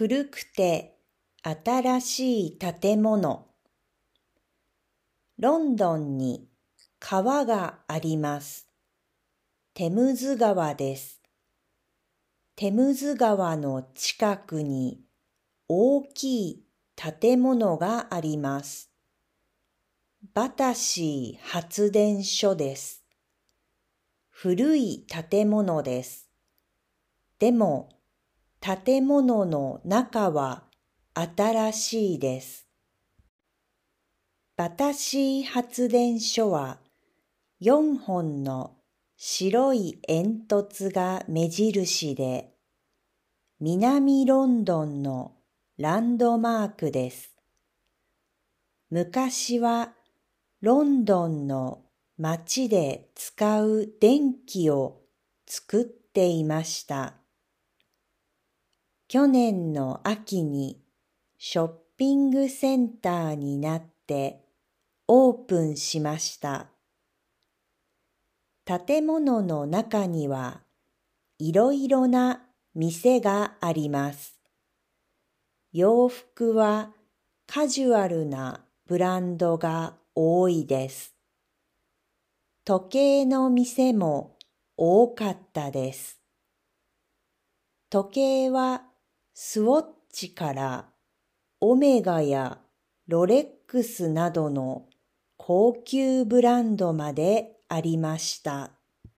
古くて新しい建物。ロンドンに川があります。テムズ川です。テムズ川の近くに大きい建物があります。バタシー発電所です。古い建物です。でも、建物の中は新しいです。バタシー発電所は4本の白い煙突が目印で、南ロンドンのランドマークです。昔はロンドンの街で使う電気を作っていました。去年の秋にショッピングセンターになってオープンしました。建物の中にはいろいろな店があります。洋服はカジュアルなブランドが多いです。時計の店も多かったです。時計はスウォッチからオメガやロレックスなどの高級ブランドまでありました。